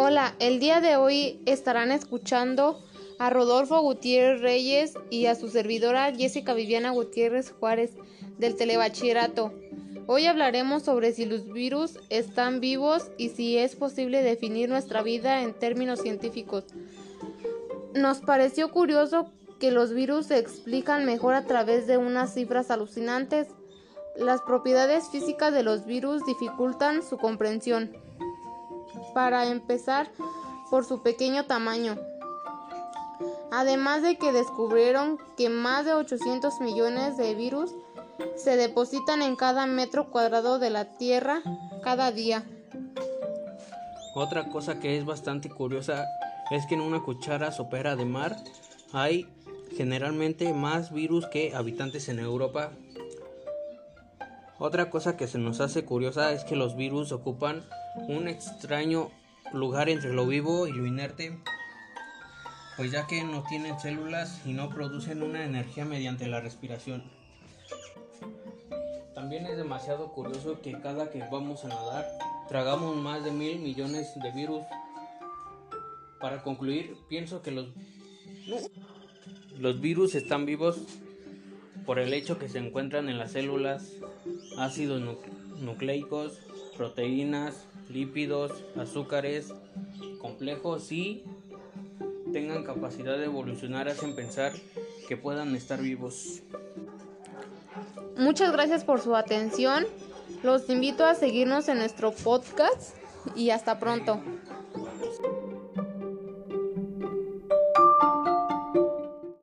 Hola, el día de hoy estarán escuchando a Rodolfo Gutiérrez Reyes y a su servidora Jessica Viviana Gutiérrez Juárez del Telebachillerato. Hoy hablaremos sobre si los virus están vivos y si es posible definir nuestra vida en términos científicos. Nos pareció curioso que los virus se explican mejor a través de unas cifras alucinantes. Las propiedades físicas de los virus dificultan su comprensión. Para empezar, por su pequeño tamaño. Además de que descubrieron que más de 800 millones de virus se depositan en cada metro cuadrado de la Tierra cada día. Otra cosa que es bastante curiosa es que en una cuchara sopera de mar hay generalmente más virus que habitantes en Europa. Otra cosa que se nos hace curiosa es que los virus ocupan un extraño lugar entre lo vivo y lo inerte, pues ya que no tienen células y no producen una energía mediante la respiración. También es demasiado curioso que cada que vamos a nadar tragamos más de mil millones de virus. Para concluir, pienso que los, los virus están vivos por el hecho que se encuentran en las células, ácidos nucleicos, proteínas, lípidos, azúcares complejos y tengan capacidad de evolucionar hacen pensar que puedan estar vivos. Muchas gracias por su atención. Los invito a seguirnos en nuestro podcast y hasta pronto.